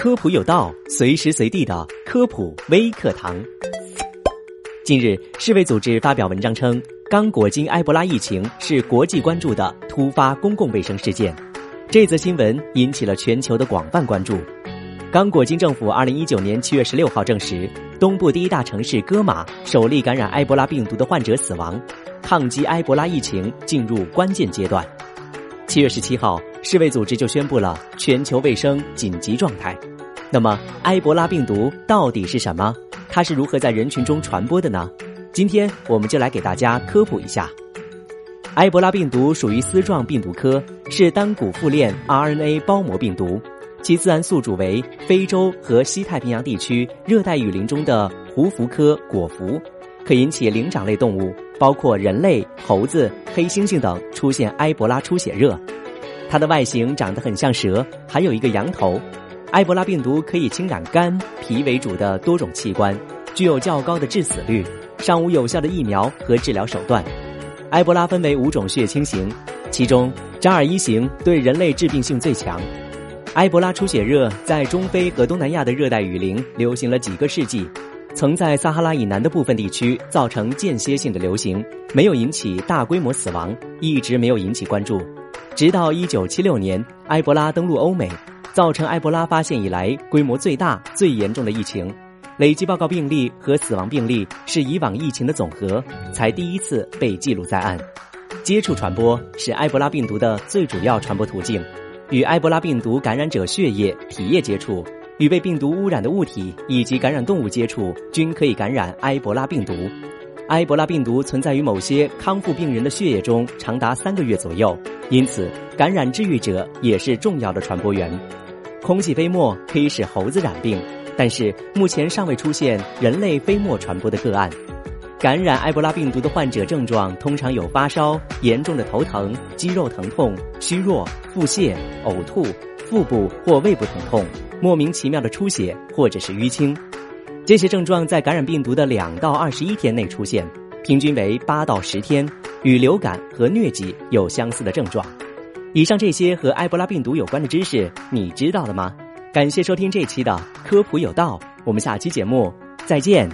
科普有道，随时随地的科普微课堂。近日，世卫组织发表文章称，刚果金埃博拉疫情是国际关注的突发公共卫生事件。这则新闻引起了全球的广泛关注。刚果金政府二零一九年七月十六号证实，东部第一大城市戈马首例感染埃博拉病毒的患者死亡，抗击埃博拉疫情进入关键阶段。七月十七号。世卫组织就宣布了全球卫生紧急状态。那么，埃博拉病毒到底是什么？它是如何在人群中传播的呢？今天我们就来给大家科普一下。埃博拉病毒属于丝状病毒科，是单股复链 RNA 包膜病毒，其自然宿主为非洲和西太平洋地区热带雨林中的胡蝠科果蝠，可引起灵长类动物，包括人类、猴子、黑猩猩等出现埃博拉出血热。它的外形长得很像蛇，还有一个羊头。埃博拉病毒可以侵染肝、脾为主的多种器官，具有较高的致死率，尚无有效的疫苗和治疗手段。埃博拉分为五种血清型，其中扎尔一型对人类致病性最强。埃博拉出血热在中非和东南亚的热带雨林流行了几个世纪，曾在撒哈拉以南的部分地区造成间歇性的流行，没有引起大规模死亡，一直没有引起关注。直到一九七六年，埃博拉登陆欧美，造成埃博拉发现以来规模最大、最严重的疫情，累计报告病例和死亡病例是以往疫情的总和，才第一次被记录在案。接触传播是埃博拉病毒的最主要传播途径，与埃博拉病毒感染者血液、体液接触，与被病毒污染的物体以及感染动物接触，均可以感染埃博拉病毒。埃博拉病毒存在于某些康复病人的血液中，长达三个月左右，因此感染治愈者也是重要的传播源。空气飞沫可以使猴子染病，但是目前尚未出现人类飞沫传播的个案。感染埃博拉病毒的患者症状通常有发烧、严重的头疼、肌肉疼痛、虚弱、腹泻、呕吐、腹部或胃部疼痛、莫名其妙的出血或者是淤青。这些症状在感染病毒的两到二十一天内出现，平均为八到十天，与流感和疟疾有相似的症状。以上这些和埃博拉病毒有关的知识，你知道了吗？感谢收听这期的科普有道，我们下期节目再见。